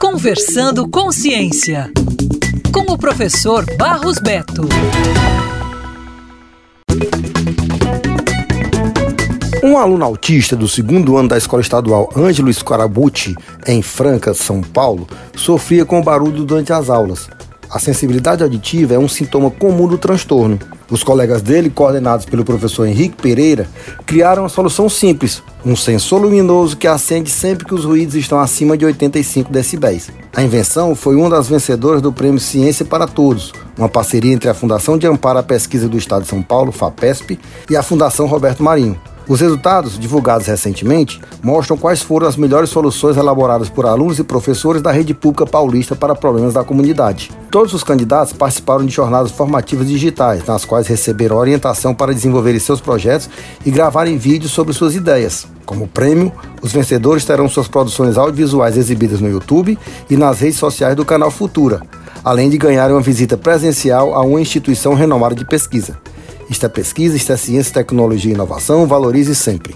Conversando com Ciência, com o professor Barros Beto. Um aluno autista do segundo ano da escola estadual Ângelo Scarabucci, em Franca, São Paulo, sofria com barulho durante as aulas. A sensibilidade auditiva é um sintoma comum do transtorno. Os colegas dele, coordenados pelo professor Henrique Pereira, criaram uma solução simples, um sensor luminoso que acende sempre que os ruídos estão acima de 85 decibéis. A invenção foi uma das vencedoras do Prêmio Ciência para Todos, uma parceria entre a Fundação de Amparo à Pesquisa do Estado de São Paulo, FAPESP, e a Fundação Roberto Marinho. Os resultados, divulgados recentemente, mostram quais foram as melhores soluções elaboradas por alunos e professores da rede pública paulista para problemas da comunidade. Todos os candidatos participaram de jornadas formativas digitais, nas quais receberam orientação para desenvolverem seus projetos e gravarem vídeos sobre suas ideias. Como prêmio, os vencedores terão suas produções audiovisuais exibidas no YouTube e nas redes sociais do canal Futura, além de ganharem uma visita presencial a uma instituição renomada de pesquisa. Isto é pesquisa, isto é ciência, tecnologia e inovação. Valorize sempre.